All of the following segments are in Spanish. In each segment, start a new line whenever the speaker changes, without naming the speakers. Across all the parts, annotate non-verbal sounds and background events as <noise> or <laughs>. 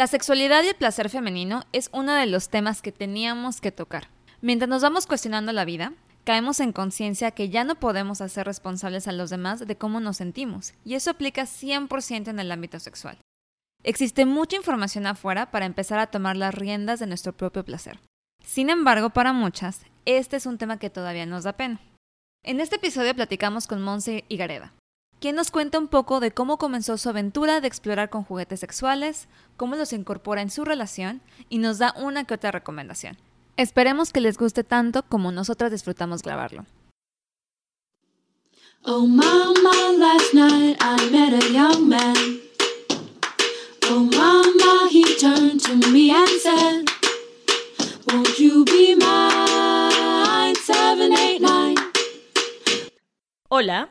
La sexualidad y el placer femenino es uno de los temas que teníamos que tocar. Mientras nos vamos cuestionando la vida, caemos en conciencia que ya no podemos hacer responsables a los demás de cómo nos sentimos, y eso aplica 100% en el ámbito sexual. Existe mucha información afuera para empezar a tomar las riendas de nuestro propio placer. Sin embargo, para muchas, este es un tema que todavía nos da pena. En este episodio platicamos con Monse Gareda, quien nos cuenta un poco de cómo comenzó su aventura de explorar con juguetes sexuales, cómo los incorpora en su relación y nos da una que otra recomendación. Esperemos que les guste tanto como nosotras disfrutamos grabarlo. Oh mama, last night I met a young man. Oh mama, he turned to me and said, Won't you be mine? 789. Hola,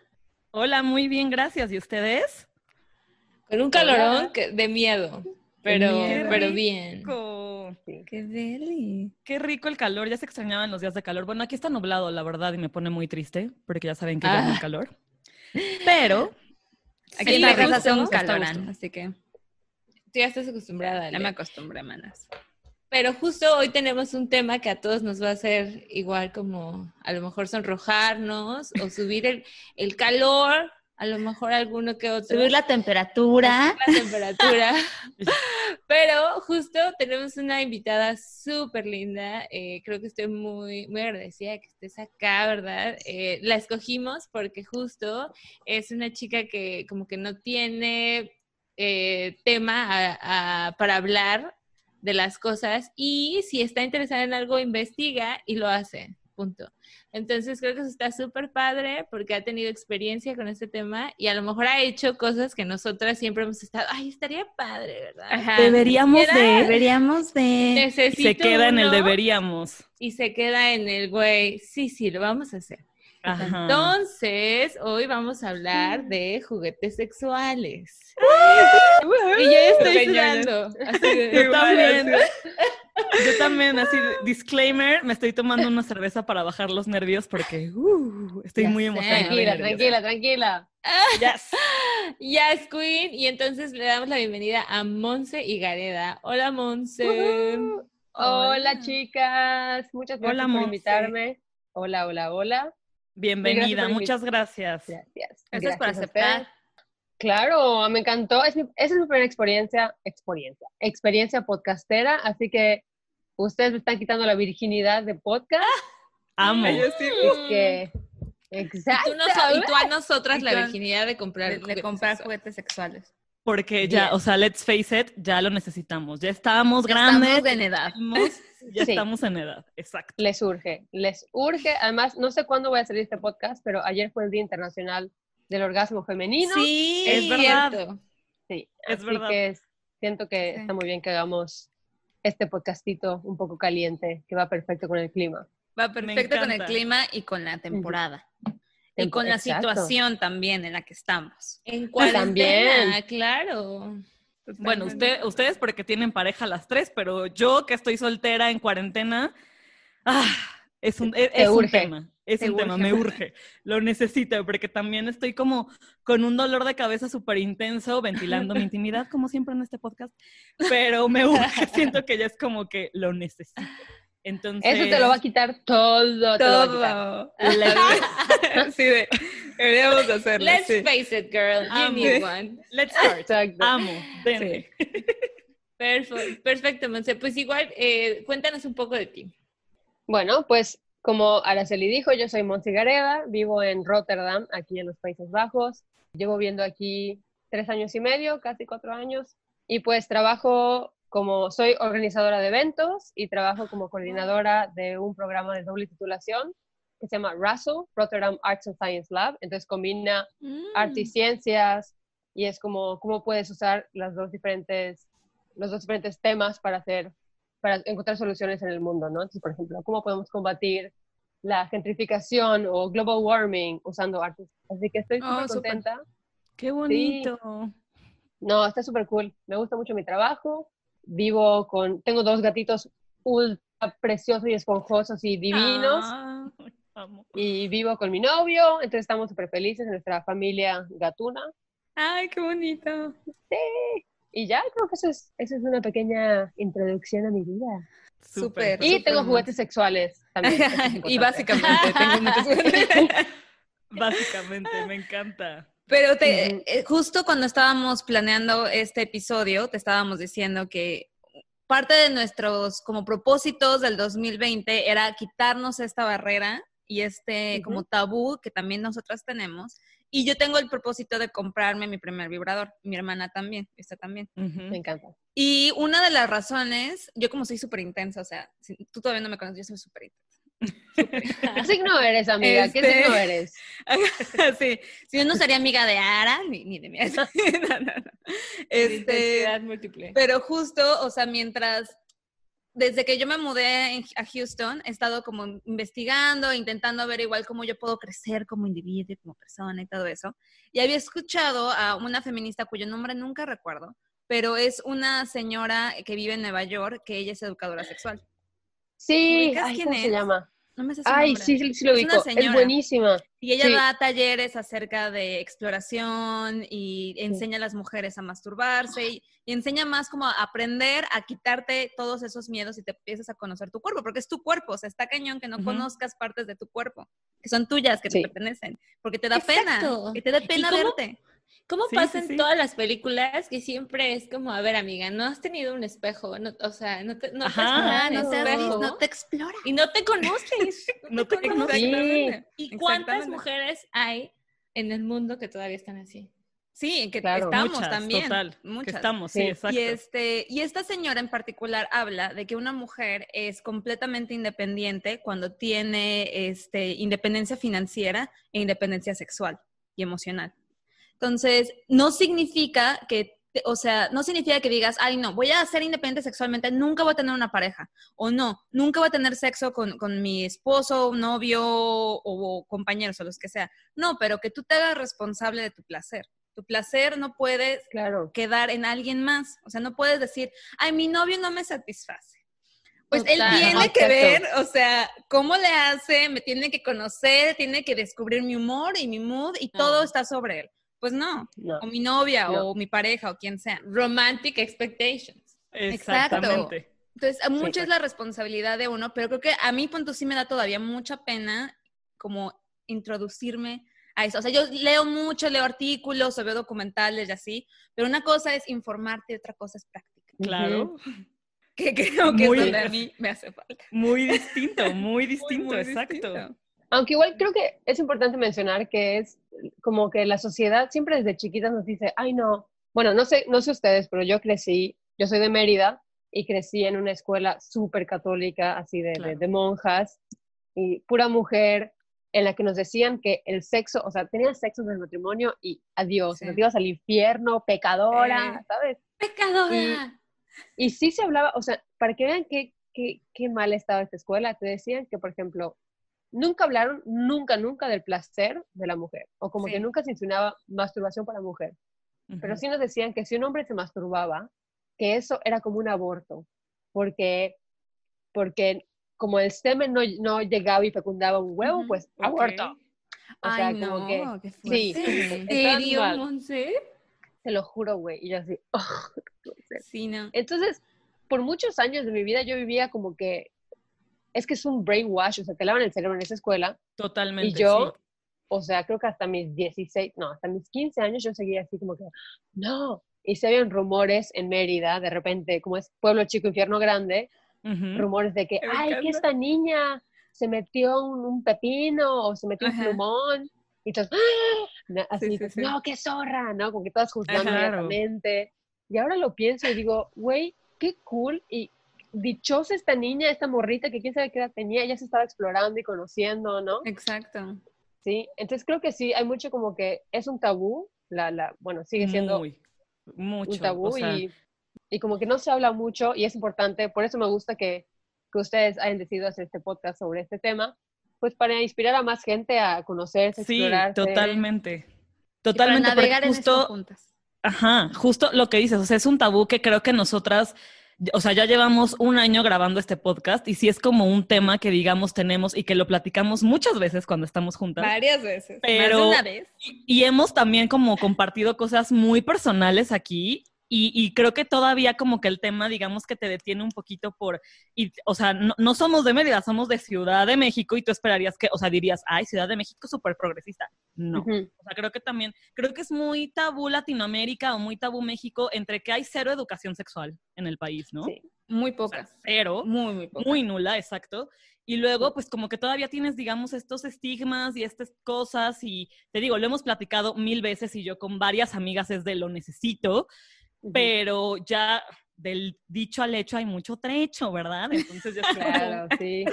Hola, muy bien, gracias. ¿Y ustedes?
Con un calorón de miedo, pero, pero bien.
Qué deli.
Qué rico el calor, ya se extrañaban los días de calor. Bueno, aquí está nublado, la verdad, y me pone muy triste, porque ya saben que ah. el calor. Pero
aquí en la casa hacemos calor, así que...
Tú ya estás acostumbrada.
Ya me acostumbré, manas.
Pero justo hoy tenemos un tema que a todos nos va a hacer igual como a lo mejor sonrojarnos o subir el, el calor a lo mejor alguno que otro.
Subir la temperatura.
la temperatura. <laughs> Pero justo tenemos una invitada súper linda. Eh, creo que estoy muy, muy agradecida de que estés acá, ¿verdad? Eh, la escogimos porque justo es una chica que como que no tiene eh, tema para hablar de las cosas y si está interesada en algo, investiga y lo hace. Punto. Entonces creo que eso está súper padre porque ha tenido experiencia con este tema y a lo mejor ha hecho cosas que nosotras siempre hemos estado, ay, estaría padre, ¿verdad?
Deberíamos de, deberíamos de.
se queda en el deberíamos.
Y se queda en el güey, sí, sí, lo vamos a hacer. Entonces, hoy vamos a hablar de juguetes sexuales. y ya estoy sudando.
Yo también. Yo también, así, disclaimer, me estoy tomando una cerveza para bajar los nervios porque uh, estoy muy emocionada.
Tranquila, tranquila, tranquila. Yes. Yes, Queen. Y entonces le damos la bienvenida a Monse y Gareda. Hola, Monse.
Hola, chicas. Muchas gracias por invitarme. Hola, hola, hola.
Bienvenida, muchas gracias.
Gracias.
Gracias, por aceptar.
Claro, me encantó. Es esa es mi primera experiencia, experiencia, experiencia podcastera, así que ustedes me están quitando la virginidad de podcast.
Amo.
que, exacto.
Y tú, a nosotras la virginidad de comprar,
de, comprar juguetes sexuales.
Porque ya, o sea, let's face it, ya lo necesitamos. Ya estábamos grandes.
Estamos en edad. <laughs>
Ya estamos en edad, exacto.
Les urge, les urge. Además, no sé cuándo voy a salir este podcast, pero ayer fue el Día Internacional del Orgasmo Femenino.
Sí, es verdad.
Sí, es así que siento que está muy bien que hagamos este podcastito un poco caliente, que va perfecto con el clima.
Va perfecto con el clima y con la temporada. Y con la situación también en la que estamos.
En cuarentena, claro.
Bueno, usted, ustedes porque tienen pareja las tres, pero yo que estoy soltera en cuarentena, ah, es un, e, es, un tema. Es un tema, me <laughs> urge. Lo necesito porque también estoy como con un dolor de cabeza súper intenso, ventilando mi intimidad, como siempre en este podcast, pero me urge, <laughs> siento que ya es como que lo necesito. Entonces,
Eso te lo va a quitar todo.
Todo. <laughs>
sí, de, deberíamos hacerlo. Let's face it, girl. You need one. <laughs>
Let's <laughs> start. Amo. Sí.
Perfecto, perfecto, Monse. Pues igual, eh, cuéntanos un poco de ti.
Bueno, pues como Araceli dijo, yo soy Monse Gareda, vivo en Rotterdam, aquí en los Países Bajos. Llevo viviendo aquí tres años y medio, casi cuatro años. Y pues trabajo como soy organizadora de eventos y trabajo como coordinadora de un programa de doble titulación que se llama RASO, Rotterdam Arts and Science Lab. Entonces combina mm. arte y ciencias y es como cómo puedes usar las dos diferentes los dos diferentes temas para hacer, para encontrar soluciones en el mundo, ¿no? Entonces, por ejemplo, ¿cómo podemos combatir la gentrificación o global warming usando artes? Así que estoy súper oh, contenta.
¡Qué bonito!
No, está súper cool. Me gusta mucho mi trabajo. Vivo con, tengo dos gatitos ultra preciosos y esponjosos y divinos. Ah, y vivo con mi novio, entonces estamos súper felices en nuestra familia gatuna.
¡Ay, qué bonito!
Sí. Y ya, creo que eso es, eso es una pequeña introducción a mi vida.
Súper.
Y tengo juguetes sexuales también. <laughs>
y básicamente tengo muchos juguetes. <laughs>
Básicamente, me encanta.
Pero te, eh, justo cuando estábamos planeando este episodio, te estábamos diciendo que parte de nuestros como propósitos del 2020 era quitarnos esta barrera y este como tabú que también nosotras tenemos. Y yo tengo el propósito de comprarme mi primer vibrador. Mi hermana también, esta también.
Me encanta.
Y una de las razones, yo como soy súper intensa, o sea, tú todavía no me conoces, yo soy súper intensa.
¿Qué signo eres, amiga? ¿Qué este, signo eres? <laughs>
sí, si yo no sería amiga de Ara, ni, de mi <laughs> no, no, no. Este, múltiple. Pero justo, o sea, mientras desde que yo me mudé a Houston, he estado como investigando, intentando ver igual cómo yo puedo crecer como individuo, como persona y todo eso. Y había escuchado a una feminista cuyo nombre nunca recuerdo, pero es una señora que vive en Nueva York, que ella es educadora sexual.
Sí, ¿cómo se llama? No me sé Ay, sí, sí, lo ubico. Es, es, buenísima.
Y ella da talleres acerca de exploración y enseña a las mujeres a masturbarse y, enseña más como a aprender a quitarte todos esos miedos y te empiezas a conocer tu cuerpo, porque es tu cuerpo, o sea, está cañón que no conozcas partes de tu cuerpo, que son tuyas, que te pertenecen, porque te da pena, que te da pena verte.
¿Cómo pasa en todas las películas que siempre es como, a ver, amiga, no has tenido un espejo, o sea, no te, no
te, explora.
Y no te conoces. <laughs> no te, conoces. ¿Y cuántas mujeres hay en el mundo que todavía están así?
Sí, que estamos también.
Total, muchas. estamos, sí, exacto.
Y, este, y esta señora en particular habla de que una mujer es completamente independiente cuando tiene este, independencia financiera e independencia sexual y emocional. Entonces, no significa que, o sea, no significa que digas, ay, no, voy a ser independiente sexualmente, nunca voy a tener una pareja. O no, nunca voy a tener sexo con, mi esposo, novio o, compañeros o los que sea. No, pero que tú te hagas responsable de tu placer. Tu placer no puede quedar en alguien más. O sea, no puedes decir, ay, mi novio no me satisface. Pues él tiene que ver, o sea, cómo le hace, me tiene que conocer, tiene que descubrir mi humor y mi mood y todo está sobre él. Pues no, o mi novia o mi pareja o quien sea.
Romantic expectations.
Exactamente.
Entonces, mucho es la responsabilidad de uno, pero creo que a mí, punto, sí me da todavía mucha pena como introducirme a eso. O sea, yo leo mucho, leo artículos o veo documentales y así, pero una cosa es informarte y otra cosa es práctica.
Claro. <laughs>
Que creo que es a mí me hace falta.
Muy <laughs> distinto, muy distinto, exacto.
Aunque igual creo que es importante mencionar que es como que la sociedad siempre desde chiquitas nos dice, ay no, bueno, no sé, no sé ustedes, pero yo crecí, yo soy de Mérida y crecí en una escuela súper católica, así de, de, monjas, y pura mujer, en la que nos decían que el sexo, o sea, tenías sexo en el matrimonio y adiós, sí. nos ibas al infierno, pecadora, eh, ¿sabes?
Pecadora.
Y, y, sí se hablaba, o sea, para que vean qué, qué, qué mal estaba esta escuela, te decían que, por ejemplo, nunca hablaron, nunca, nunca del placer de la mujer, o como que nunca se insinuaba masturbación para mujer. Pero sí nos decían que si un hombre se masturbaba, que eso era como un aborto, porque, porque como el semen no, no llegaba y fecundaba un huevo, pues aborto.
O sea, como que,
sí, <laughs>
¿Serio, Monse?
Te lo juro, güey. Y yo así, <laughs> oh,
sí, no.
Entonces, por muchos años de mi vida yo vivía como que es que es un brainwash, o sea, te lavan el cerebro en esa escuela.
Totalmente.
Y yo, o sea, creo que hasta mis 16, no, hasta mis 15 años yo seguía así como que, no. Y se habían rumores en Mérida, de repente, como es pueblo chico, infierno grande, rumores de que, ay, que esta niña se metió un, pepino o se metió un plumón. Y entonces, ¡ah! así, no, qué zorra, ¿no? Como que todas juzgando inmediatamente. Y ahora lo pienso y digo, güey, qué cool y dichosa esta niña, esta morrita que quién sabe qué edad tenía, ya se estaba explorando y conociendo, ¿no?
Exacto.
Sí, entonces creo que sí, hay mucho como que es un tabú, la, la bueno, sigue siendo
Muy, mucho,
un tabú y... y como que no se habla mucho y es importante, por eso me gusta que, que ustedes hayan decidido hacer este podcast sobre este tema, pues para inspirar a más gente a conocerse,
sí,
explorarse.
totalmente. Totalmente.
Y para navegar
justo,
en juntas.
Ajá, justo lo que dices, o sea, es un tabú que creo que nosotras o sea, ya llevamos un año grabando este podcast y sí es como un tema que digamos tenemos y que lo platicamos muchas veces cuando estamos juntas.
Varias veces.
Pero,
Más de una vez.
Y, y hemos también como compartido cosas muy personales aquí y, creo que todavía como que el tema, digamos que te detiene un poquito por, y, o sea, no, no, somos de Mérida, somos de Ciudad de México y tú esperarías que, o sea, dirías, ay, Ciudad de México súper progresista. No. O sea, creo que también, creo que es muy tabú Latinoamérica o muy tabú México entre que hay cero educación sexual en el país, ¿no? Sí,
muy poca.
cero.
Muy, muy poca.
Muy nula, exacto. Y luego, pues como que todavía tienes, digamos, estos estigmas y estas cosas y te digo, lo hemos platicado mil veces y yo con varias amigas es de lo necesito pero ya del dicho al hecho hay mucho trecho, ¿verdad? Entonces ya
claro, sí.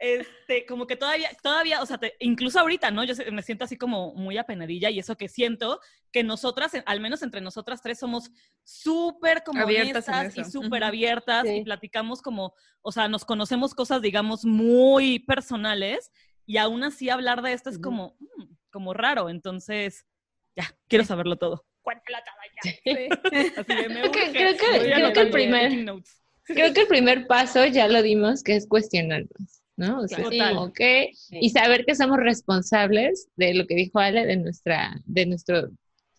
Este, como que todavía, todavía, o sea, incluso ahorita, ¿no? Yo me siento así como muy apenadilla y eso que siento que nosotras, al menos entre nosotras tres, somos súper como abiertas y súper abiertas y platicamos como, o sea, nos conocemos cosas, digamos, muy personales y aún así hablar de esto es como, mm, como raro. Entonces, ya, quiero saberlo todo.
Cuéntala <laughs> creo que, el primer, creo que el primer paso ya lo dimos, que es cuestionarnos, ¿no? O sea, y saber que somos responsables de lo que dijo Ale, de nuestra, de nuestro,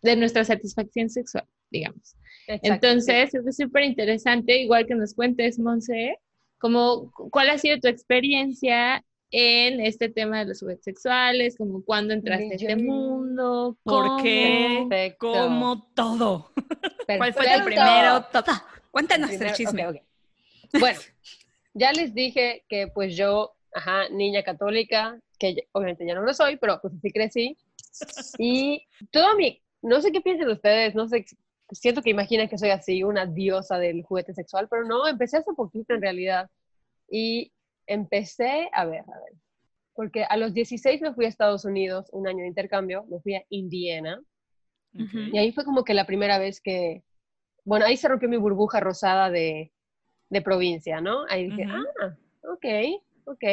de nuestra satisfacción sexual, digamos. Entonces, es súper interesante, igual que nos cuentes, Monse, como, ¿cuál ha sido tu experiencia en este tema de los juguetes sexuales, como cuando entraste a este mundo,
por qué, como todo.
¿Cuál fue el primero? Cuéntanos el, chisme.
Bueno, ya les dije que pues yo, ajá, niña católica, que obviamente ya no lo soy, pero pues así crecí. Y todo mi, no sé qué piensan ustedes, no sé, siento que imaginan que soy así, una diosa del juguete sexual, pero no, empecé hace poquito en realidad. Y empecé, a ver, a ver, porque a los 16 me fui a Estados Unidos, un año de intercambio, me fui a Indiana, y ahí fue como que la primera vez que, bueno, ahí se rompió mi burbuja rosada de, de provincia, ¿no? Ahí dije, ah, ok, ok,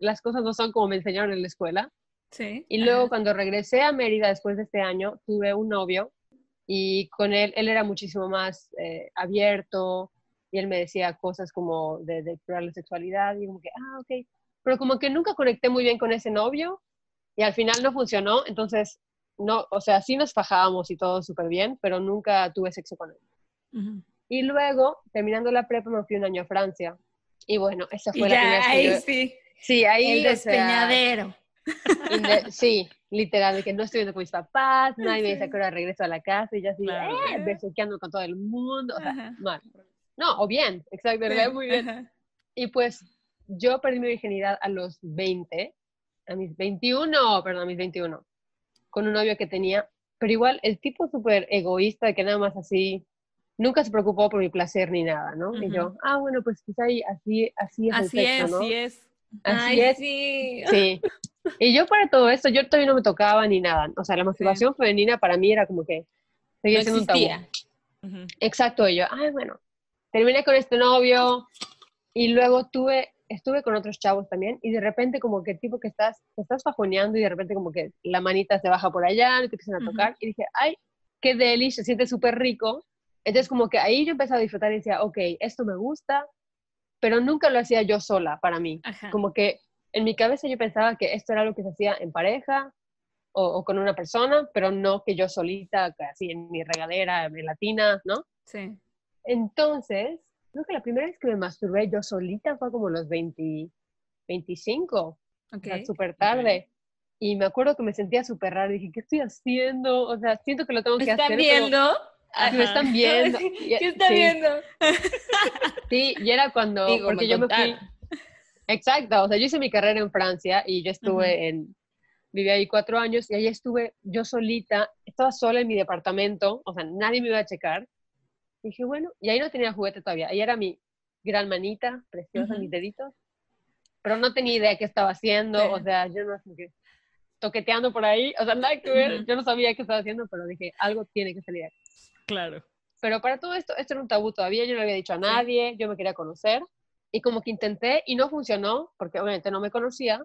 las cosas no son como me enseñaron en la escuela.
Sí.
Y luego cuando regresé a Mérida después de este año, tuve un novio y con él, él era muchísimo más eh, abierto, y él me decía cosas como de, de, explorar la sexualidad y como que, ah, ok, pero como que nunca conecté muy bien con ese novio y al final no funcionó, entonces, no, o sea, sí nos fajábamos y todo súper bien, pero nunca tuve sexo con él. Y luego, terminando la prepa, me fui un año a Francia. Y bueno, esa fue la primera
ahí sí.
Sí, ahí.
El despeñadero.
sí, literal, de que no estoy viendo con mis papás, nadie me dice que ahora regreso a la casa y ya así, claro. eh, besuqueando con todo el mundo, o sea, mal. No, o bien, exacto, muy bien. Y pues yo perdí mi virginidad a los 20, a mis 21, perdón, a mis 21, con un novio que tenía, pero igual el tipo súper egoísta, que nada más así, nunca se preocupó por mi placer ni nada, ¿no? Y yo, ah, bueno, pues quizá ahí, así, así es
así
el
sexo,
es, ¿no?
Así es,
así es.
Sí.
sí. Y yo para todo esto, yo todavía no me tocaba ni nada. O sea, la masturbación femenina para mí era como que seguía siendo un tabú. Exacto, y yo, ay, bueno, terminé con este novio y luego tuve, estuve con otros chavos también y de repente como que tipo que estás, te estás fajoneando y de repente como que la manita se baja por allá, y te empiezan a tocar y dije, ay, qué deli, se siente súper rico. Entonces como que ahí yo empecé a disfrutar y decía, ok, esto me gusta, pero nunca lo hacía yo sola para mí. Como que en mi cabeza yo pensaba que esto era algo que se hacía en pareja o, o, con una persona, pero no que yo solita, así en mi regadera, en latina, ¿no?
Sí.
Entonces, creo que la primera vez que me masturbé yo solita fue como los 20, 25, okay. súper tarde. Y me acuerdo que me sentía súper raro. Dije, ¿qué estoy haciendo? O sea, siento que lo tengo que
hacer.
¿Me
están viendo?
Me están viendo. <laughs>
¿Qué está viendo? <laughs>
Sí, y era cuando, porque yo me fui. Exacto, o sea, yo hice mi carrera en Francia y yo estuve en, viví ahí cuatro años y ahí estuve yo solita, estaba sola en mi departamento, o sea, nadie me iba a checar dije, bueno, y ahí no tenía juguete todavía. Ahí era mi gran manita, preciosa, mis deditos. Pero no tenía idea qué estaba haciendo, o sea, yo no sé qué. Toqueteando por ahí, o sea, nada que ver. Yo no sabía qué estaba haciendo, pero dije, algo tiene que salir
Claro.
Pero para todo esto, esto era un tabú todavía, yo no lo había dicho a nadie, yo me quería conocer. Y como que intenté y no funcionó, porque obviamente no me conocía.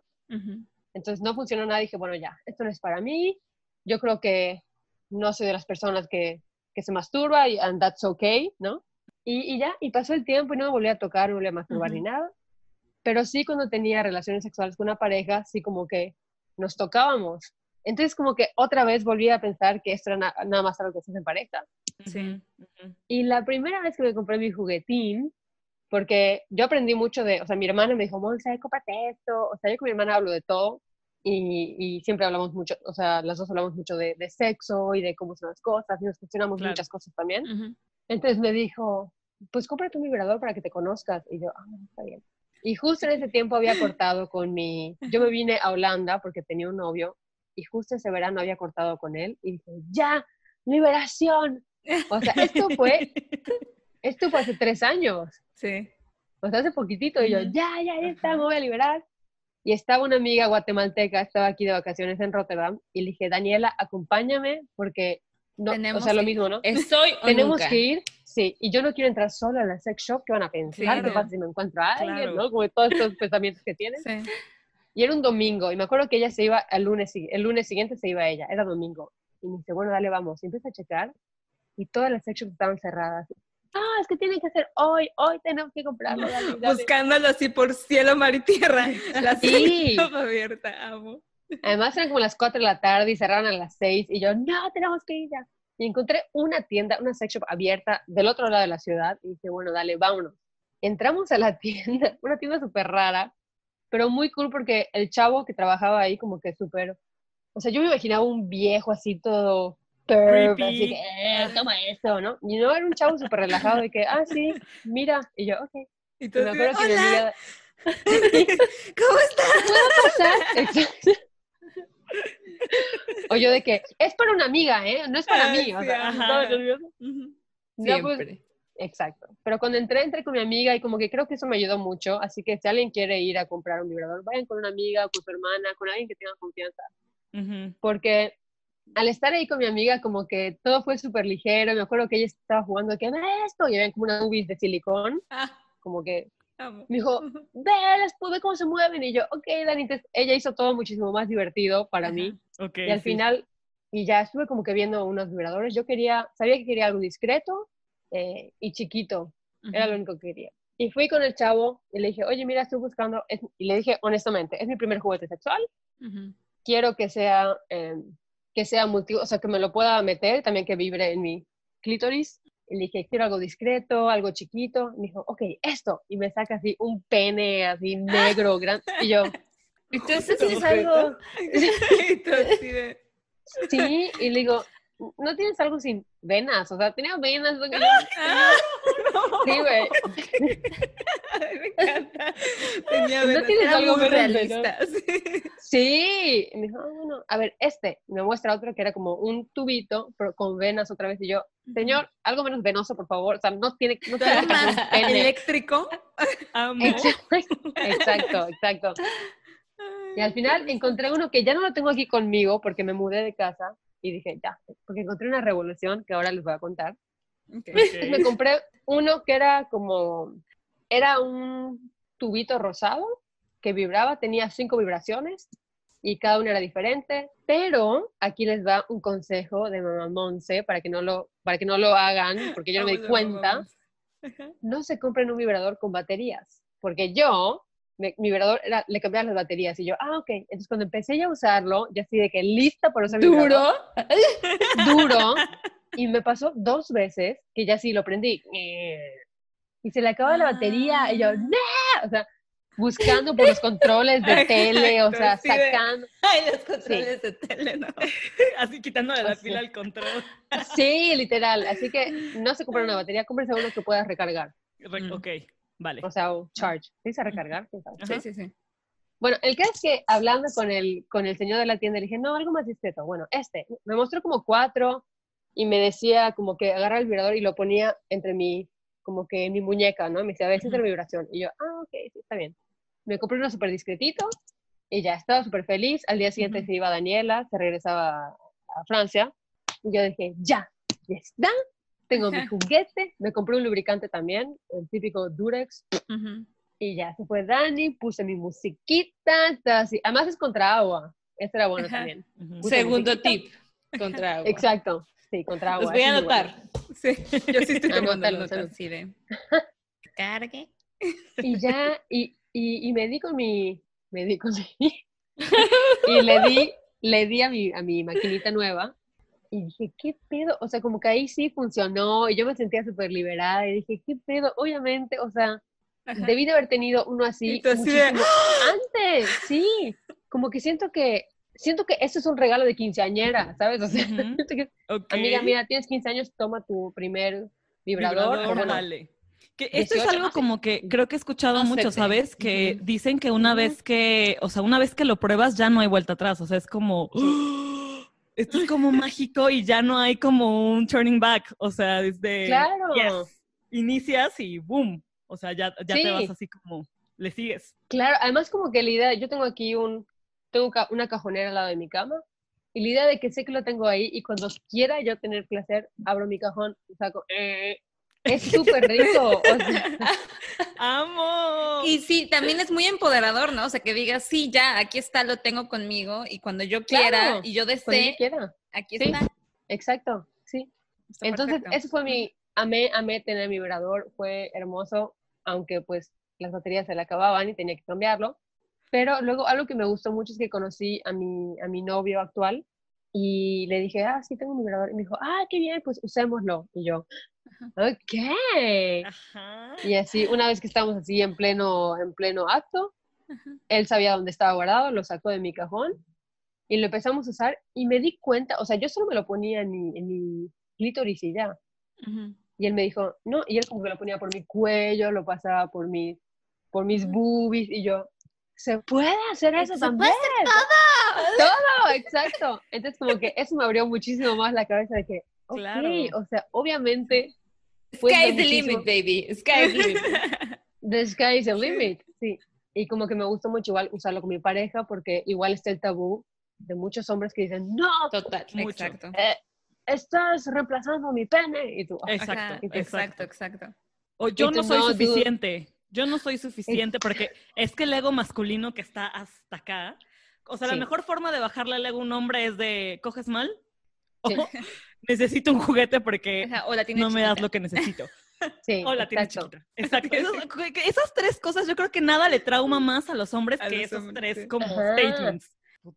Entonces no funcionó nada. Dije, bueno, ya, esto no es para mí. Yo creo que no soy de las personas que, que se masturba y and that's okay, ¿no? Y, y, ya, y pasó el tiempo y no me volví a tocar, no volví a masturbar ni nada. Pero sí cuando tenía relaciones sexuales con una pareja, sí como que nos tocábamos. Entonces como que otra vez volví a pensar que esto era nada más algo que se hace en pareja.
Sí.
Y la primera vez que me compré mi juguetín, porque yo aprendí mucho de, o sea, mi hermana me dijo, Monse, cómprate esto. O sea, yo con mi hermana hablo de todo y, y, siempre hablamos mucho, o sea, las dos hablamos mucho de, de, sexo y de cómo son las cosas y nos cuestionamos muchas cosas también. Entonces me dijo, pues cómprate un vibrador para que te conozcas. Y yo, ah, está bien. Y justo en ese tiempo había cortado con mi, yo me vine a Holanda porque tenía un novio y justo ese verano había cortado con él y dije, ya, liberación. O sea, esto fue, <laughs> esto fue hace tres años.
Sí.
O sea, hace poquitito y yo, ya, ya, ya está, me voy a liberar. Y estaba una amiga guatemalteca, estaba aquí de vacaciones en Rotterdam, y le dije, Daniela, acompáñame, porque no, o sea, lo mismo, ¿no?
Estoy
Tenemos que ir, sí, y yo no quiero entrar sola a la sex shop, ¿qué van a pensar? ¿Qué pasa si me encuentro a alguien, no? Como todos estos pensamientos que tienes. Sí. Y era un domingo, y me acuerdo que ella se iba el lunes, el lunes siguiente se iba ella, era domingo. Y me dice, bueno, dale, vamos. Y empieza a checar, y todas las sex shops estaban cerradas ah, es que tienen que hacer hoy, hoy tenemos que comprarlo.
Buscándolo así por cielo, mar y tierra. <laughs> La sí. abierta, amo.
Además eran como las 4 de la tarde y cerraron a las 6 y yo, no, tenemos que ir ya. Y encontré una tienda, una sex shop abierta del otro lado de la ciudad y dije, bueno, dale, vámonos. Entramos a la <laughs> tienda, una tienda súper rara, pero muy cool porque el chavo que trabajaba ahí como que súper, o sea, yo me imaginaba un viejo así todo así que, eh, toma eso, ¿no? Y no, era un chavo súper relajado de que, ah, sí, mira, y yo, ok.
Y tú, me acuerdo que Hola. <laughs> ¿Cómo estás? <laughs>
¿Puedo pasar? Exacto. O yo de que, es para una amiga, ¿eh? No es para mí, o sea, ¿estaba nervioso? No, pues, exacto. Pero cuando entré, entré con mi amiga y como que creo que eso me ayudó mucho, así que si alguien quiere ir a comprar un vibrador, vayan con una amiga, con su hermana, con alguien que tenga confianza. Porque al estar ahí con mi amiga, como que todo fue súper ligero. Me acuerdo que ella estaba jugando, ¿qué es esto? Y había como una nubes de silicón. Ah. como que me dijo, ve, ve cómo se mueven. Y yo, ok, Dani. Entonces, ella hizo todo muchísimo más divertido para mí.
Okay,
y al final, y ya estuve como que viendo unos vibradores. Yo quería, sabía que quería algo discreto eh, y chiquito. Era lo único que quería. Y fui con el chavo y le dije, oye, mira, estoy buscando, y le dije honestamente, es mi primer juguete sexual. Quiero que sea em, que sea multi, o sea, que me lo pueda meter, también que vibre en mi clítoris. Y le dije, quiero algo discreto, algo chiquito. me dijo, ok, esto. Y me saca así un pene así negro, grande. Y yo,
entonces es algo...
sí, y le digo, ¿no tienes algo sin venas? O sea, tenía venas.
Ah,
sí, güey. <laughs>
Me encanta. Tenía venas. ¿No tienes algo muy realista. <laughs>
Sí. Me dijo, ah, bueno, a ver, este. Me muestra otro que era como un tubito, pero con venas otra vez. Y yo, señor, algo menos venoso, por favor. O sea, no tiene, no tiene
más eléctrico. <laughs>
Exacto, exacto. Y al final encontré uno que ya no lo tengo aquí conmigo porque me mudé de casa y dije, ya, porque encontré una revolución que ahora les voy a contar. <laughs> Me compré uno que era como, era un tubito rosado que vibraba, tenía cinco vibraciones y cada una era diferente, pero aquí les da un consejo de mamá Monse para que no lo, para que no lo hagan, porque yo no me di cuenta. <laughs> No se compren un vibrador con baterías, porque yo mi vibrador era, le cambiaban las baterías y yo, ah, ok. Entonces cuando empecé ya a usarlo, ya así de que lista por usar
¿Duro? <laughs>
Duro. Y me pasó dos veces que ya sí lo prendí. Y se le acaba la batería y yo, ¡no! O sea, buscando por los controles de <laughs> tele, o sea, sacando.
Ay, los controles de tele, no. <laughs>
Así quitándole la pila al control.
Sí, literal. Así que no se compra una batería, cómprese uno que puedas recargar.
Ok. Vale.
O sea, charge. ¿Sí a recargar?
Sí, sí, sí.
Bueno, el que es que hablando con el, con el señor de la tienda, le dije, no, algo más discreto. Bueno, este. Me mostró como cuatro y me decía como que agarra el vibrador y lo ponía entre mi, como que mi muñeca, ¿no? Me decía, a ver, si es la vibración. Y yo, ah, ok, sí, está bien. Me compré uno súper discretito y ya, estaba súper feliz. Al día siguiente se iba Daniela, se regresaba a Francia. Y yo dije, ya, ya está, tengo mi <laughs> juguete, me compré un lubricante también, el típico Durex. Y ya se fue Dani, puse mi musiquita, así. Además es contra agua. Este era bueno también.
Segundo tip, contra agua.
Exacto, sí, contra agua.
Los voy a anotar.
Sí, yo sí estoy <laughs> tomando notas, sí, de... <laughs>
Cargue.
Y ya, y, y, y me di con mi, me di con mi, y le di, le di a mi, a mi maquinita nueva y dije, ¿qué pedo? O sea, como que ahí sí funcionó y yo me sentía súper liberada y dije, ¿qué pedo? Obviamente, o sea, debí de haber tenido uno así muchísimo antes, sí. Como que siento que, siento que eso es un regalo de quinceañera, ¿sabes? O sea, <laughs> amiga, mira, tienes 15 años, toma tu primer vibrador.
vibrador. Que esto es algo como que creo que he escuchado mucho, ¿sabes? Que dicen que una vez que, o sea, una vez que lo pruebas ya no hay vuelta atrás, o sea, es como, esto es como mágico y ya no hay como un turning back, o sea, desde...
Claro.
inicias y boom, o sea, ya, ya te vas así como, le sigues.
Claro, además como que la idea, yo tengo aquí un, tengo una cajonera al lado de mi cama y la idea de que sé que lo tengo ahí y cuando quiera yo tener placer, abro mi cajón y saco, eh, es súper rico.
Amo.
Y sí, también es muy empoderador, ¿no? O sea, que digas, sí, ya, aquí está, lo tengo conmigo y cuando yo quiera y yo desee, quiera. aquí está.
Exacto, sí. Entonces, eso fue mi, amé, amé tener mi vibrador, fue hermoso, aunque pues las baterías se le acababan y tenía que cambiarlo. Pero luego algo que me gustó mucho es que conocí a mi, a mi novio actual y le dije, ah, sí, tengo un vibrador. Y me dijo, ah, qué bien, pues usémoslo. Y yo, ok. Y así, una vez que estábamos así en pleno, en pleno acto, él sabía dónde estaba guardado, lo sacó de mi cajón y lo empezamos a usar y me di cuenta, o sea, yo solo me lo ponía en mi, en mi clítoris y ya. Y él me dijo, no, y él como que lo ponía por mi cuello, lo pasaba por, mi, por mis boobies y yo, ¿se puede hacer eso también?
todo!
Todo, exacto. Entonces como que eso me abrió muchísimo más la cabeza de que, ok, o sea, obviamente
Sky is the limit, baby. Sky is the limit. <laughs>
The sky is the limit, sí. Y como que me gusta mucho igual usarlo con mi pareja porque igual está el tabú de muchos hombres que dicen, no,
total, exacto.
Eh, estás reemplazando mi pene. Y tú,
exacto, exacto, exacto. O yo no soy suficiente. Yo no soy suficiente porque es que el ego masculino que está hasta acá, o sea, la mejor forma de bajarle el ego a un hombre es de, ¿coges mal? <laughs> necesito un juguete porque no me das lo que necesito. <laughs>
Sí,
o la exacto. Exacto. esas tres cosas yo creo que nada le trauma más a los hombres que esos tres como statements.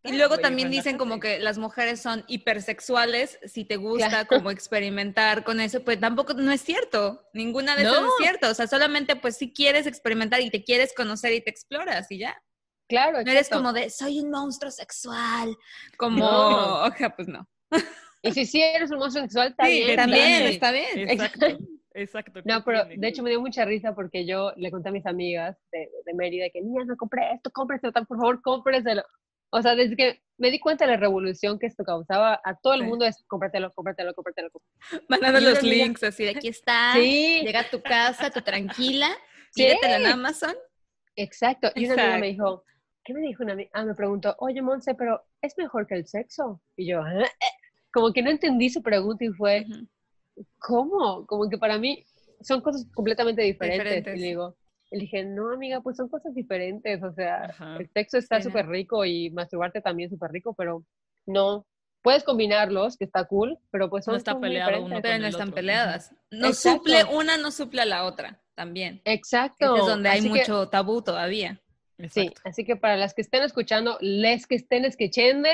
y luego también dicen como que las mujeres son hipersexuales, si te gusta como experimentar con eso, pues tampoco no es cierto, ninguna de esas es cierto, o sea, solamente pues si quieres experimentar y te quieres conocer y te exploras y ya.
Claro,
No eres como de, soy un monstruo sexual, como, no. <laughs> pues no.
Y si sí eres un monstruo sexual, también.
también, está bien.
Exacto. <laughs> Exacto.
No, pero de hecho me dio mucha risa porque yo le conté a mis amigas de, de Mérida que, niñas, no compré esto, cómpreselo, por favor, cómpreselo. O sea, desde que me di cuenta de la revolución que esto causaba, a todo el mundo es cómpratelo, cómpratelo, cómpratelo.
Mandando los links así de aquí está, sí. llega a tu casa, tú tranquila, pídetelo en Amazon.
Exacto. Y una amiga me dijo, ¿qué me dijo una amiga? Ah, me preguntó, oye, Monse, pero ¿es mejor que el sexo? Y yo, ¿Eh? Como que no entendí su pregunta y fue, ¿cómo? Como que para mí son cosas completamente diferentes. Y le digo, le dije, no, amiga, pues son cosas diferentes. O sea, el sexo está súper rico y masturbarte también súper rico, pero no. Puedes combinarlos, que está cool, pero pues son
No está peleado uno Pero no están peleadas. No suple, una no suple a la otra también.
Exacto.
es donde hay mucho tabú todavía.
Sí, así que para las que estén escuchando, les que estén escuchando,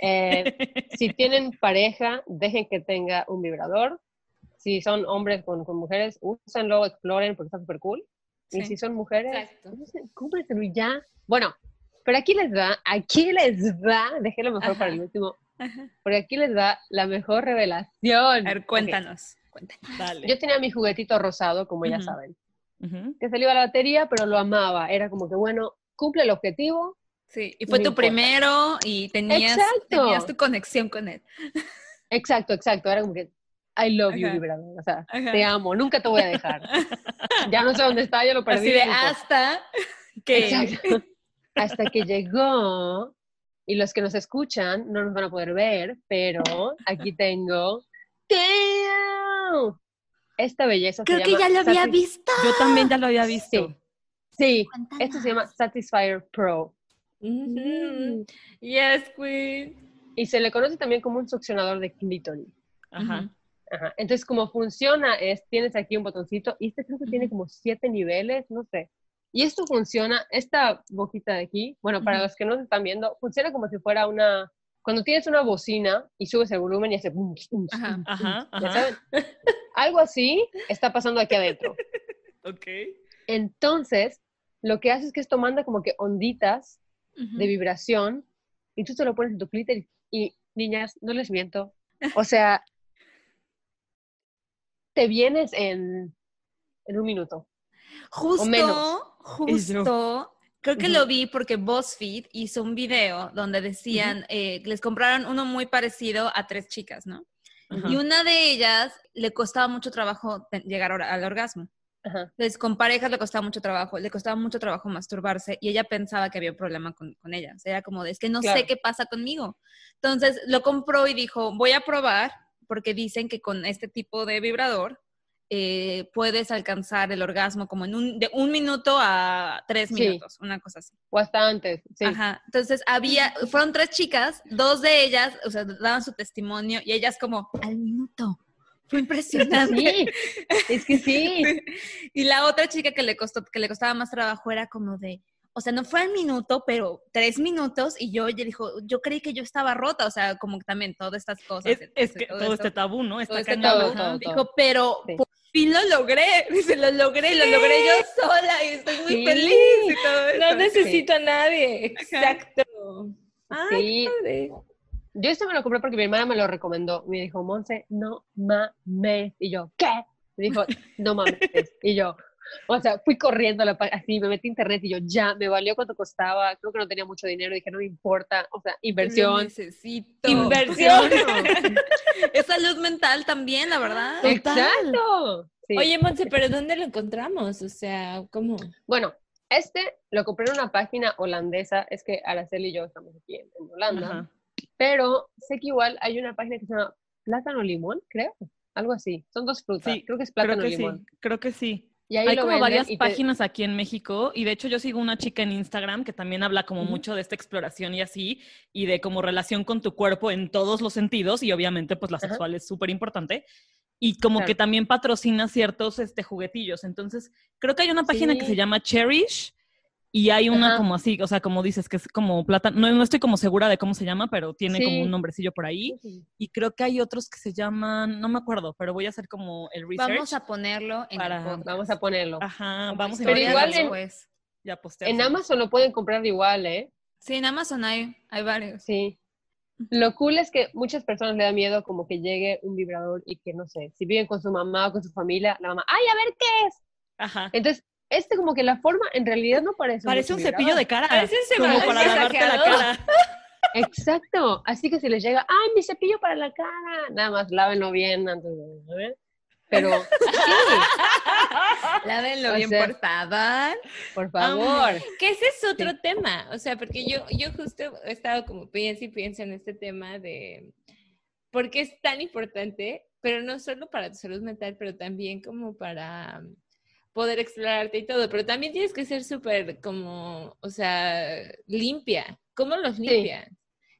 eh, si tienen pareja, dejen que tenga un vibrador. Si son hombres con, con mujeres, úsenlo, exploren porque está súper cool. Y si son mujeres, cúmpleselo y ya. Bueno, pero aquí les va, aquí les va, déjenlo mejor para el último, porque aquí les va la mejor revelación.
A ver, cuéntanos.
Yo tenía mi juguetito rosado, como ya saben, que salió a la batería, pero lo amaba. Era como que, bueno, cumple el objetivo,
Sí, y fue tu primero y tenías, tenías tu conexión con él. <laughs>
Exacto, exacto. Era como que, I love you, vibrador. O sea, te amo, nunca te voy a dejar. <laughs> ya no sé dónde está, ya lo perdí.
Así de hasta que... <laughs>
Hasta que llegó, y los que nos escuchan no nos van a poder ver, pero aquí tengo... wow, esta belleza.
Creo que ya lo había visto.
Yo también ya lo había visto.
Sí, esto se llama Satisfyer Pro.
Yes, Queen.
Y se le conoce también como un succionador de clítoris.
Ajá.
Ajá. Entonces, como funciona es, tienes aquí un botoncito y este creo que tiene como siete niveles, no sé. Y esto funciona, esta boquita de aquí, bueno, para los que no se están viendo, funciona como si fuera una, cuando tienes una bocina y subes el volumen y hace... Bum,
ajá, ajá,
¿Ya saben? Algo así está pasando aquí adentro. <laughs>
ok.
Entonces, lo que hace es que esto manda como que onditas de vibración y tú te lo pones en tu clítoris y niñas, no les miento, o sea, <laughs> te vienes en, en un minuto.
Justo, justo. Creo que lo vi porque BuzzFeed hizo un video donde decían, eh, les compraron uno muy parecido a tres chicas, ¿no? Y una de ellas le costaba mucho trabajo llegar al orgasmo. Entonces, con parejas le costaba mucho trabajo, le costaba mucho trabajo masturbarse y ella pensaba que había un problema con, con ella. O sea, era como de, es que no sé qué pasa conmigo. Entonces, lo compró y dijo, voy a probar porque dicen que con este tipo de vibrador eh, puedes alcanzar el orgasmo como en un, de un minuto a tres minutos, una cosa así.
O hasta antes, sí.
Ajá. Entonces había, fueron tres chicas, dos de ellas, o sea, daban su testimonio y ellas como al minuto. Fue impresionante.
Sí, es que <laughs> sí.
y la otra chica que le costó, que le costaba más trabajo era como de, o sea, no fue al minuto, pero tres minutos y yo ella dijo, yo creí que yo estaba rota, o sea, como que también todas estas cosas.
Es, que todo, este tabú, ¿no?
Está este tabú, Dijo, pero por fin lo logré, <laughs> dice, lo logré, lo logré yo sola y estoy muy feliz y todo eso.
No necesito a nadie, exacto.
sí. Yo esto me lo compré porque mi hermana me lo recomendó. Me dijo, Monse, no mames. Y yo, ¿qué? Me dijo, no mames. Y yo, o sea, fui corriendo a la así, me metí a internet y yo ya, me valió cuánto costaba, creo que no tenía mucho dinero, dije, no me importa, o sea, inversión.
necesito.
Inversión. <laughs>
es salud mental también, la verdad.
Exacto.
Oye, Monse, pero ¿dónde lo encontramos? O sea, ¿cómo?
Bueno, este lo compré en una página holandesa, es que Araceli y yo estamos aquí en, Holanda, pero sé que igual hay una página que se llama Plátano Limón, creo, algo así. Son dos frutas, creo que es plátano
creo que
limón.
Sí, creo que sí. Hay como varias páginas aquí en México y de hecho yo sigo una chica en Instagram que también habla como mucho de esta exploración y así y de como relación con tu cuerpo en todos los sentidos y obviamente pues la sexual es súper importante y como que también patrocina ciertos este, juguetillos. Entonces creo que hay una página que se llama Cherish y hay una como así, o sea, como dices, que es como plata, no, no estoy como segura de cómo se llama, pero tiene como un nombrecillo por ahí. Y creo que hay otros que se llaman, no me acuerdo, pero voy a hacer como el research.
Vamos a ponerlo en
para, Vamos a ponerlo.
Ajá, vamos a
Pero igual en, ya en Amazon lo pueden comprar igual, ¿eh?
Sí, en Amazon hay, hay varios.
Sí. Lo cool es que muchas personas le da miedo como que llegue un vibrador y que, no sé, si viven con su mamá o con su familia, la mamá, ¡ay, a ver qué es!
Ajá.
Entonces, este como que la forma en realidad no parece
Parece un cepillo de cara.
Parece un
como para lavarte la cara. <laughs>
Exacto. Así que si les llega, ay, mi cepillo para la cara, nada más lávenlo bien antes de ver. Pero <laughs>
Lávenlo bien, por favor.
Por favor.
que ese es otro tema. O sea, porque yo, yo justo he estado como pienso y pienso en este tema de por qué es tan importante, pero no solo para tu salud mental, pero también como para poder explorarte y todo, pero también tienes que ser súper como, o sea, limpia. ¿Cómo los limpias?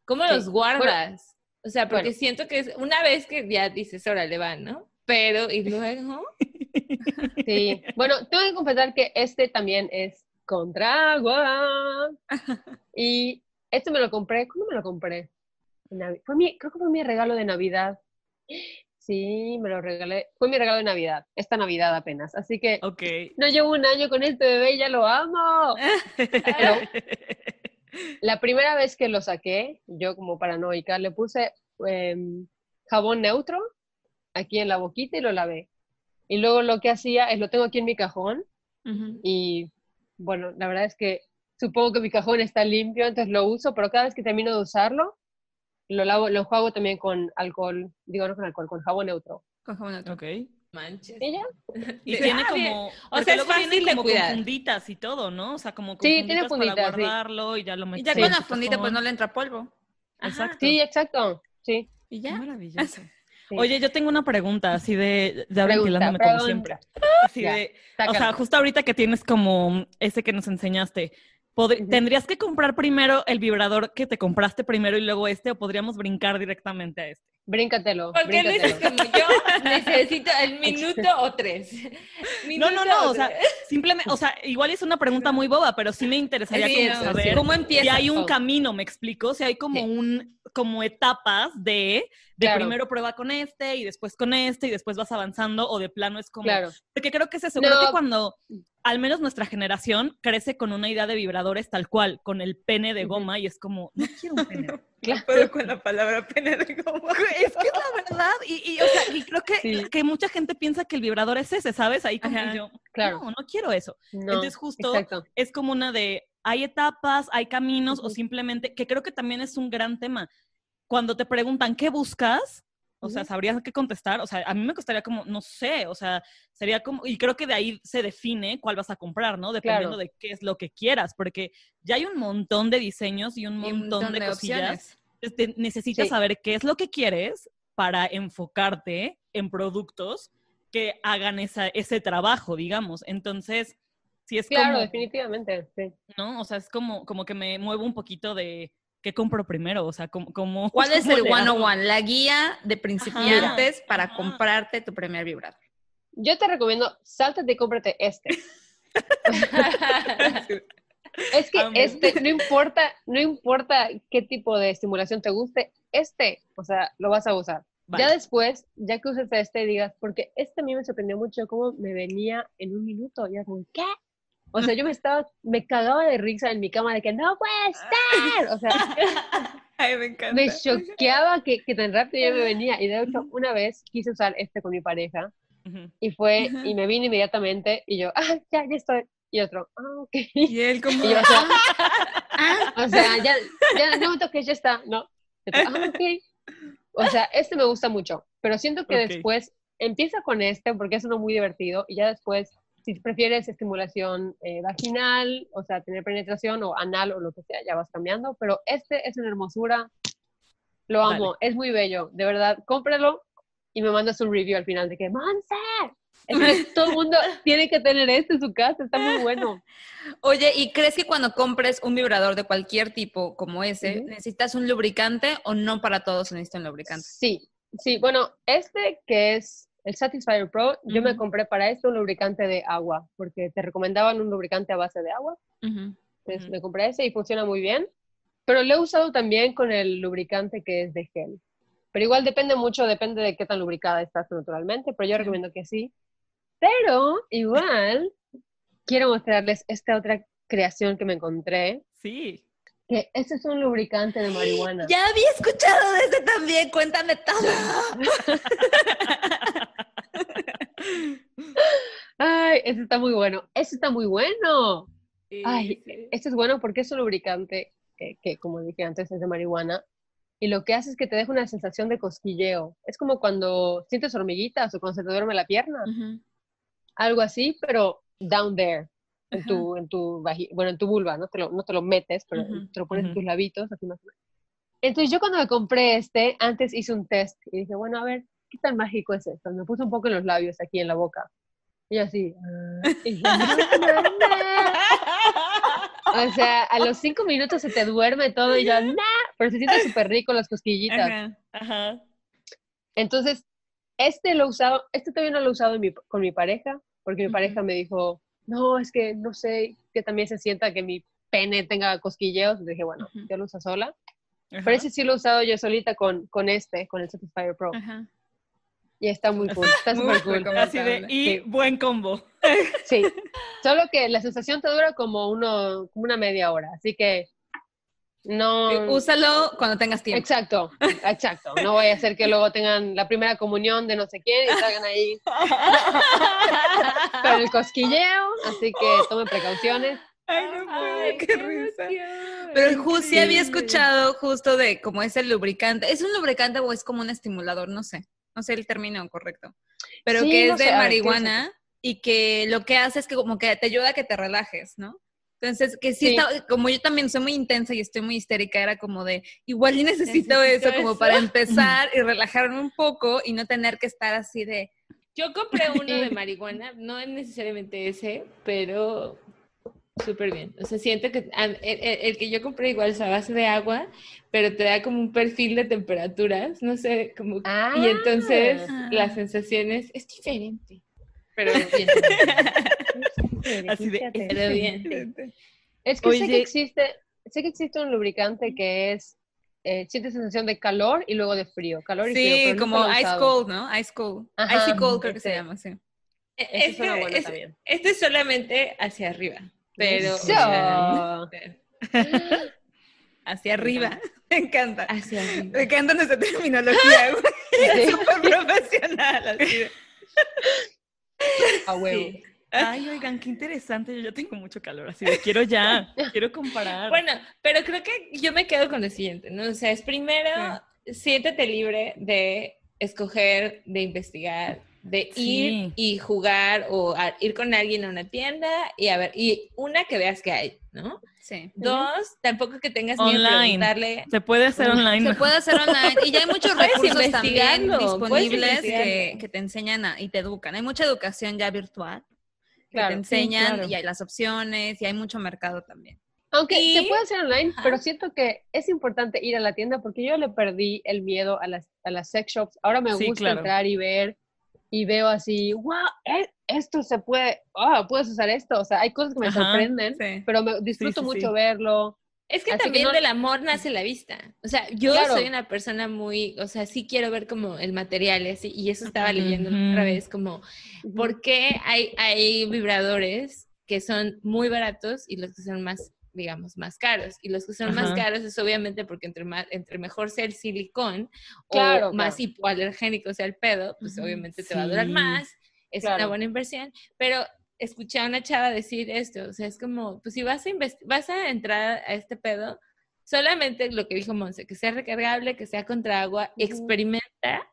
¿Cómo los guardas? o sea, porque siento que es una vez que ya dices, órale, va, ¿no? Pero, ¿y luego? <laughs>
Sí, bueno, tengo que confesar que este también es contra agua. <laughs> Y este me lo compré, ¿cómo me lo compré? Fue mi, creo que fue mi regalo de Navidad. Sí, me lo regalé. Fue mi regalo de Navidad, esta Navidad apenas. Así que no llevo un año con este bebé y ya lo amo. <laughs> la primera vez que lo saqué, yo como paranoica, le puse em, jabón neutro aquí en la boquita y lo lavé. Y luego lo que hacía es lo tengo aquí en mi cajón y bueno, la verdad es que supongo que mi cajón está limpio, entonces lo uso, pero cada vez que termino de usarlo, lo lavo, lo juego también con alcohol, digo no con alcohol, con jabón neutro.
Con jabón neutro.
Ok.
Manches. <laughs>
¿Y ya?
Y tiene ah, como,
o sea, es fácil de cuidar.
Con funditas y todo, ¿no? O sea, como con
sí,
funditas
tiene funditas,
para guardarlo y ya lo metes.
Y ya con la fundita pues no le entra polvo.
Exacto.
Sí, exacto. Sí.
Y ya.
Qué maravilloso. Oye, yo tengo una pregunta, así de, <laughs> ya ventilándome como siempre. Así de, o sea, justo ahorita que tienes como ese que nos enseñaste, ¿tendrías que comprar primero el vibrador que te compraste primero y luego este o podríamos brincar directamente a este?
Bríncatelo.
¿Por qué dices como yo <laughs> necesito el minuto o tres? <laughs>
No, no, no, o sea, simplemente, o sea, igual es una pregunta muy boba, pero sí me interesaría
Sí,
como
no,
saber
¿Cómo empieza?
si hay un
todo?
camino, me explico, si hay como
Sí.
un, como etapas de, de
Claro.
primero prueba con este y después con este y después vas avanzando o de plano es como,
Claro.
porque creo que es eso, creo que cuando, al menos nuestra generación crece con una idea de vibradores tal cual, con el pene de goma y es como, no quiero un pene. <laughs>
Claro.
puedo con la palabra pena de goma.
Es que es la verdad, y, y, o sea, y creo que,
Sí.
que mucha gente piensa que el vibrador es ese, ¿sabes? Ahí como
Ajá,
yo,
claro.
no, no quiero eso.
No,
Entonces justo
Exacto.
es como una de, hay etapas, hay caminos o simplemente, que creo que también es un gran tema. Cuando te preguntan, ¿qué buscas? O sea. ¿sabrías qué contestar? O sea, a mí me costaría como, no sé, o sea, sería como, y creo que de ahí se define cuál vas a comprar, ¿no? Dependiendo
Claro.
de qué es lo que quieras, porque ya hay un montón de diseños y un
Y
montón, de, cosillas. necesitas
Sí.
saber qué es lo que quieres para enfocarte en productos que hagan esa, ese trabajo, digamos. Entonces, si es
Claro,
como,
definitivamente. Sí.
¿no? O sea, es como, como que me muevo un poquito de qué compro primero, o sea, como... como <laughs>
¿Cuál es
cómo
el
le hago?
101? La guía de principiantes para
Ajá.
comprarte tu primer vibrador.
Yo te recomiendo, sáltate y cómprate este. <laughs> Es que este, no importa, no importa qué tipo de estimulación te guste, este, o sea, lo vas a usar.
Vale.
Ya después, ya que uses este, digas, porque este a mí me sorprendió mucho cómo me venía en un minuto. Y era como, ¿qué? O sea, yo me estaba, me cagaba de risa en mi cama de que no puede ser. O sea, <laughs>
Ay, me encanta.
me choqueaba que, que tan rápido ya me venía. Y de hecho, una vez quise usar este con mi pareja y fue, y me vine inmediatamente y yo, ah, ya, ya estoy. Y otro, ah, ok.
Y él como...
Y yo, o sea, o sea, ya, ya no me toques, ya está, ¿no? Otro, ah, ok. O sea, este me gusta mucho, pero siento que
Ok.
después empieza con este porque es uno muy divertido y ya después, si prefieres estimulación eh, vaginal, o sea, tener penetración o anal o lo que sea, ya vas cambiando, pero este es una hermosura, lo amo, es muy bello, de verdad, cómpralo y me mandas un review al final de que, ¡Monse! Es que todo el mundo tiene que tener este en su casa, está muy bueno.
Oye, ¿y crees que cuando compres un vibrador de cualquier tipo como ese, necesitas un lubricante o no para todos se necesita un lubricante?
Sí, sí, bueno, este que es el Satisfyer Pro, yo me compré para esto un lubricante de agua, porque te recomendaban un lubricante a base de agua, entonces me compré ese y funciona muy bien, pero lo he usado también con el lubricante que es de gel. Pero igual depende mucho, depende de qué tan lubricada estás naturalmente, pero yo recomiendo que sí. Pero igual quiero mostrarles esta otra creación que me encontré,
Sí.
que este es un lubricante de marihuana.
Ya había escuchado de ese también, cuéntame todo. <laughs>
Este está muy bueno. Este está muy bueno.
Sí,
Ay,
sí.
este es bueno porque es un lubricante que, como dije antes, es de marihuana. Y lo que hace es que te deja una sensación de cosquilleo. Es como cuando sientes hormiguitas o cuando se te duerme la pierna. Algo así, pero down there. En
Ajá.
tu, en tu, bueno, en tu vulva, no te lo, no te lo metes, pero te lo pones en tus labitos, así más o menos. Entonces yo cuando me compré este, antes hice un test y dije, bueno, a ver, ¿qué tan mágico es esto? Me puse un poco en los labios, aquí en la boca. Y yo así, y dije, "No, no, no". O sea, a los cinco minutos se te duerme todo y yo, nah, pero se siente súper rico las cosquillitas.
Ajá.
Ajá.
Entonces, este lo he usado, este todavía no lo he usado en mi- con mi pareja, porque mi pareja me dijo, no, es que no sé, que también se sienta que mi pene tenga cosquilleos. Y dije, bueno, yo lo uso sola.
Ajá.
Pero ese sí lo he usado yo solita con, con este, con el Satisfyer Pro.
Ajá.
Y está muy cool, está
Muy
súper cool.
Así de, y
Sí.
buen combo.
Sí, solo que la sensación te dura como, uno, como una media hora, así que no...
Úsalo cuando tengas tiempo.
Exacto, exacto. No voy a hacer que luego tengan la primera comunión de no sé quién y salgan ahí <laughs> con el cosquilleo, así que tomen precauciones.
Ay, no puedo, Ay, qué, qué risa. emoción.
Pero el Ju sí había escuchado justo de cómo es el lubricante. ¿Es un lubricante o es como un estimulador? No sé. No sé el término correcto. Pero
Sí,
que
no
es de
sé, a ver,
marihuana y que lo que hace es que como que te ayuda a que te relajes, ¿no? Entonces, que sí, como yo también soy muy intensa y estoy muy histérica, era como de, igual y necesito, eso, como para <laughs> empezar y relajarme un poco y no tener que estar así de...
Yo compré uno de <laughs> marihuana, no es necesariamente ese, pero súper bien. O sea, siento que el, que yo compré igual es a base de agua, pero te da como un perfil de temperaturas, no sé, como... y entonces ah. la sensación es, diferente. Pero bien. <laughs>
Así de,
pero bien.
Es que sé que existe, sé que existe un lubricante que es eh, siente sensación de calor y luego de frío, calor y
frío. Sí, como ice cold, ¿no? Ice cold. Icy cold creo que se llama, sí.
Este, es, este es solamente hacia arriba. Pero. <laughs>
hacia arriba. Me encanta.
Hacia arriba.
Me encanta nuestra terminología. Es <laughs> súper profesional. Así
A huevo. Ay, oigan, qué interesante. Yo ya tengo mucho calor, así de quiero ya, quiero comparar.
Bueno, pero creo que yo me quedo con lo siguiente, ¿no? O sea, es primero, siéntete libre de escoger, de investigar, de ir y jugar o ir con alguien a una tienda y a ver, y una que veas que hay, ¿no?
Sí.
Dos, tampoco que tengas miedo de preguntarle.
Se puede hacer online.
Se puede hacer online. Y ya hay muchos recursos también disponibles que, te enseñan y te educan. Hay mucha educación ya virtual que te enseñan y hay las opciones y hay mucho mercado también.
Aunque se puede hacer online, pero siento que es importante ir a la tienda porque yo le perdí el miedo a las, a las sex shops. Ahora me gusta entrar y ver y veo así, wow, e, esto se puede, oh, puedes usar esto. O sea, hay cosas que me sorprenden, pero me disfruto mucho verlo.
Es que también del amor nace la vista. O sea, yo soy una persona muy, o sea, sí quiero ver como el material ese, y eso estaba leyendo otra vez, como, ¿por qué hay, hay vibradores que son muy baratos y los que son más digamos, más caros. Y los que son más caros es obviamente porque entre, más, entre mejor sea el silicón o más hipoalergénico sea el pedo, pues obviamente te va a durar más, es una buena inversión. Pero escuché a una chava decir esto, o sea, es como, pues si vas a, vas a entrar a este pedo, solamente lo que dijo Monse, que sea recargable, que sea contra agua, experimenta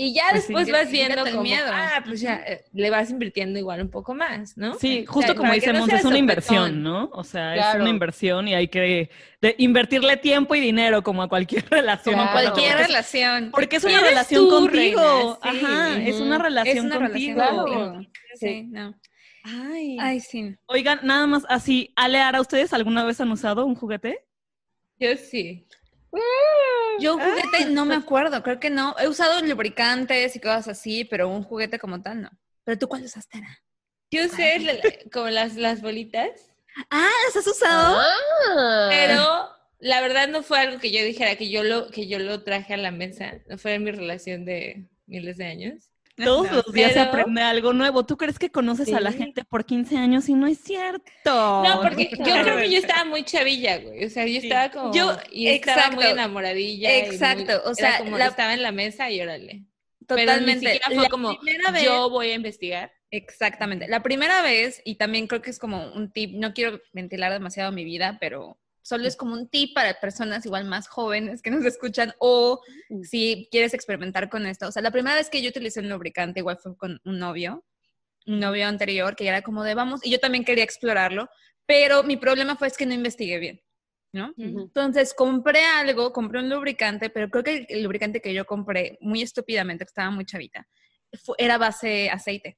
y ya pues después vas viendo como, miedo. ah, pues ya eh, le vas invirtiendo igual un poco más, ¿no?
Sí, justo como dice Monse, es una inversión, ¿no? O sea, es una inversión y hay que invertirle tiempo y dinero como a cualquier <laughs> relación.
Como a cualquier relación.
Porque es una relación contigo. Ajá, es una relación contigo.
Sí, no. Ay. Ay, sí.
Oigan, nada más así, Aleara, ¿ustedes alguna vez han usado un juguete?
Yo sí.
Yo un juguete no me acuerdo, creo que no. He usado lubricantes y cosas así, pero un juguete como tal no. ¿Pero tú cuál usaste, Ana?
Yo usé como las, las bolitas.
Ah, ¿las has usado?
Ah. Pero la verdad no fue algo que yo dijera que yo lo, que yo lo traje a la mesa. No fue en mi relación de miles de años.
Todos los días se aprende algo nuevo. ¿Tú crees que conoces a la gente por 15 años y no es cierto?
No, porque <laughs> yo creo que yo estaba muy chavilla, güey. O sea, yo estaba como. Yo y estaba muy enamoradilla.
Exacto. o sea,
como estaba en la mesa y órale. Totalmente. Pero ni fue como, yo voy a investigar.
Exactamente. La primera vez, y también creo que es como un tip, no quiero ventilar demasiado mi vida, pero Solo es como un tip para personas igual más jóvenes que nos escuchan o si quieres experimentar con esto. O sea, la primera vez que yo utilicé un lubricante igual fue con un novio, un novio anterior que era como de vamos, y yo también quería explorarlo, pero mi problema fue es que no investigué bien. ¿no? Entonces compré algo, compré un lubricante, pero creo que el, lubricante que yo compré muy estúpidamente, que estaba muy chavita, era base aceite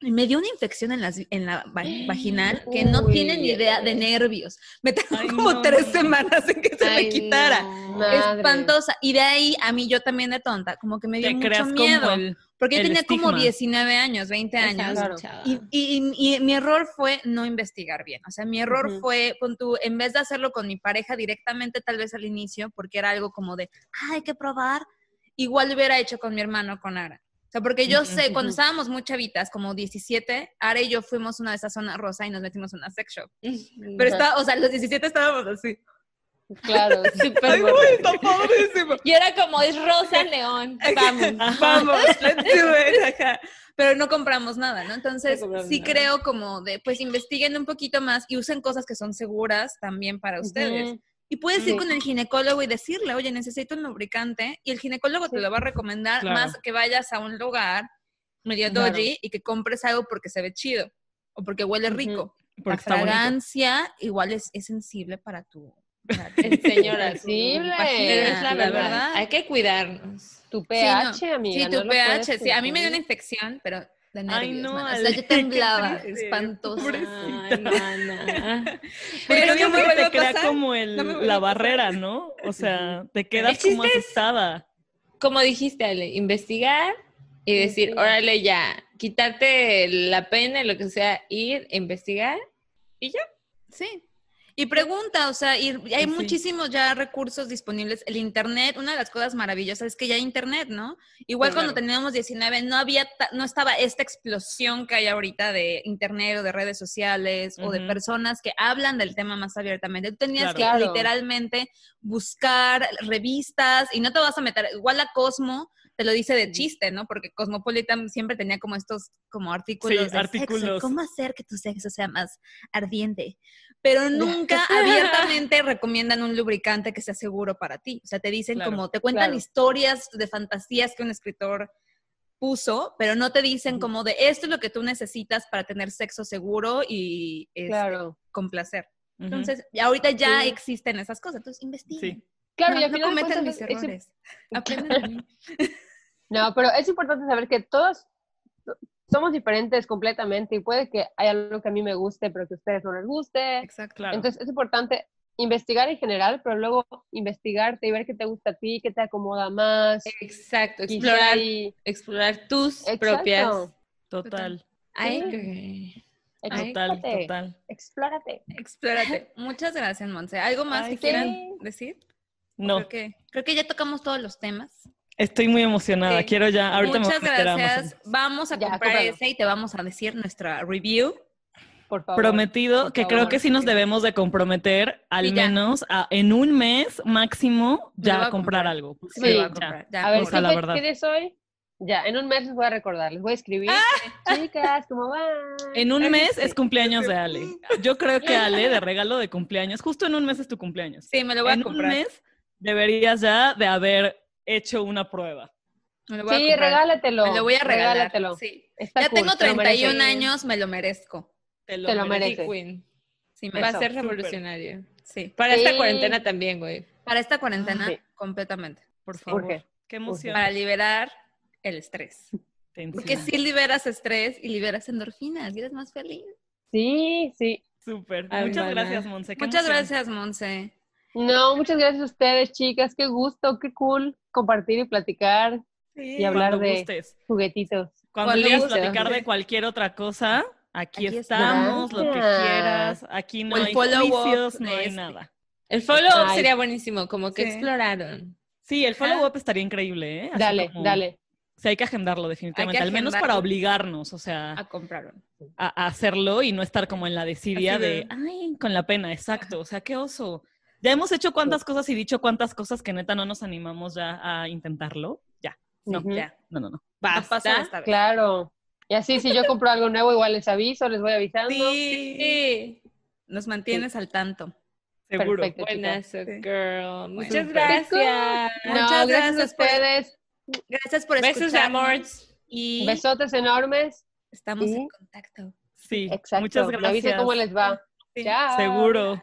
me dio una infección en la, en la <gasps> vaginal que no tiene ni idea de nervios. Me tardó como tres semanas en que se me quitara. Espantosa. Y de ahí a mí yo también de tonta, como que me dio mucho miedo. porque yo tenía como 19 años, 20 años. Y, y, mi error fue no investigar bien. O sea, mi error fue, tú, en vez de hacerlo con mi pareja directamente, tal vez al inicio, porque era algo como de, hay que probar, igual lo hubiera hecho con mi hermano, con Ara. O sea, porque yo sé, cuando estábamos muy chavitas, como 17, Ara y yo fuimos una de esas zonas rosa y nos metimos en una sex shop. Pero estaba, o sea, los 17 estábamos así.
Claro, <laughs> súper
está padrísimo. Y era como, es rosa <laughs> león, vamos.
Vamos, let's do <laughs> it, Pero no compramos nada, ¿no? Entonces, sí creo como de, pues investiguen un poquito más y usen cosas que son seguras también para ustedes. Y puedes ir con el ginecólogo y decirle, oye, necesito un lubricante, y el ginecólogo te lo va a recomendar más que vayas a un lugar medio doji y que compres algo porque se ve chido o porque huele rico. la fragancia igual es, es sensible para tu... <laughs>
Señora,
sensible.
Es la verdad. Hay que cuidarnos.
Tu pH, amiga.
Sí, tu pH. Sí, a mí me dio una infección, pero de nervios.
Ay, no,
mana. O sea, yo <laughs> temblaba, espantoso.
Ay, mana. <laughs>
Pero
no me
te
a
crea
pasar.
como el,
No
la barrera, ¿no? O sea, te quedas como
es-
asustada.
Como dijiste, Ale, investigar y decir, órale ya, quitarte la pena, lo que sea, ir, investigar y ya.
Sí. Y pregunta, o sea, y y hay
Sí.
muchísimos ya recursos disponibles. El Internet, una de las cosas maravillosas es que ya hay Internet, ¿no? Igual cuando teníamos 19 no había, ta- no estaba esta explosión que hay ahorita de Internet o de redes sociales o de personas que hablan del tema más abiertamente. Tú tenías
Claro.
que
Claro.
literalmente buscar revistas y no te vas a meter, igual la Cosmo te lo dice de chiste, ¿no? Porque Cosmopolitan siempre tenía como estos como artículos de sexo,
artículos.
cómo hacer que tu sexo sea más ardiente. Pero nunca <laughs> abiertamente recomiendan un lubricante que sea seguro para ti. O sea, te dicen
Claro,
como, te cuentan
claro.
historias de fantasías que un escritor puso, pero no te dicen como de esto es lo que tú necesitas para tener sexo seguro y este,
Claro.
con placer.
Ujú.
Entonces, y ahorita ya
Sí.
existen esas cosas, entonces investiguen.
Sí.
Claro,
no,
y al
no
final
cometan mis
es- es-
errores. <laughs> Aprenden de mí.
No, pero es importante saber que todos somos diferentes completamente y puede que haya algo que a mí me guste, pero que a ustedes no les guste.
Exacto.
Claro.
Entonces es importante investigar en general, pero luego investigarte y ver qué te gusta a ti, qué te acomoda más.
Exacto, explorar, tus
Exacto.
propias.
Total,
Ay,
total, total.
explórate.
Explórate. Muchas gracias, Monse. ¿Algo más
Ay,
que
sí.
quieran decir?
No,
Creo que, creo que ya tocamos todos los temas.
Estoy muy emocionada.
Sí.
Quiero ya, ahorita
Muchas
me a a
gracias.
Amazon.
Vamos a
Ya,
comprar
cómpralo.
ese y te vamos a decir nuestra review.
Por favor.
Prometido
por
que creo
favor.
que sí nos debemos de comprometer al
Sí,
menos a- en un mes máximo ya
a
a comprar
comprar.
algo.
Sí, voy a
Sí.
comprar. Ya,
A ver,
o sea,
¿qué,
la verdad.
qué hoy? Ya, en un mes les voy a recordar, les voy a escribir. <laughs> Chicas, ¿cómo van?
En un mes
sí.
es cumpleaños de Ale. Yo creo que Ale, de regalo de cumpleaños, justo en un mes es tu cumpleaños.
Sí, me lo voy a
en un
comprar.
mes deberías ya de haber hecho una prueba.
Me lo voy a
Sí, regálatelo.
Me lo voy a regalar.
Regálatelo.
Sí.
Está
Ya
cool,
tengo
te lo
31
mereces.
años, me lo merezco.
Te
Te lo
mereces.
mereces.
Queen.
Sí, me
Va a ser revolucionario.
Sí.
Para esta cuarentena también, güey.
Para esta cuarentena,
Sí.
completamente.
Por favor.
Urge.
Qué emoción.
Para liberar el estrés.
Te
Porque sí liberas estrés y liberas endorfinas y eres más feliz.
Sí, sí.
Súper. Muchas
mana.
gracias, Monse. Qué
Muchas
emoción.
gracias, Monse.
No, muchas gracias a ustedes, chicas. Qué gusto, qué cool compartir y platicar
Sí,
y hablar
cuando
de-
gustes.
juguetitos.
Cuando
Cuando
quieras platicar de cualquier otra cosa, aquí,
Aquí
estamos, lo que quieras. Aquí no
O el
hay juicios, no hay
este.
nada.
El follow-up sería buenísimo, como que
Sí.
exploraron.
Sí, el
Ajá.
follow-up estaría increíble, ¿eh? Así
Dale,
como-
dale.
Sí, hay que agendarlo definitivamente, al menos para obligarnos, o sea,
A comprarlo.
a, a hacerlo y no estar como en la desidia de- ay, con la pena, exacto, o sea, qué oso. Ya hemos hecho cuántas cosas y dicho cuántas cosas que neta no nos animamos ya a intentarlo. Ya, no.
Ya.
no, no, no.
Basta.
esta vez.
Claro. Y así, si yo compro algo nuevo, igual les aviso, les voy avisando.
Sí.
Sí.
Nos mantienes al tanto.
Seguro.
Perfecto.
Buenazo,
Sí.
Muchas gracias.
No,
Muchas
gracias,
gracias
a
por-
ustedes.
Gracias por
Besos
escucharnos.
amor.
Y
Besotes enormes.
estamos en contacto.
Sí,
Exacto.
muchas
Me
gracias.
avisen cómo les va.
Sí.
Chao.
Seguro.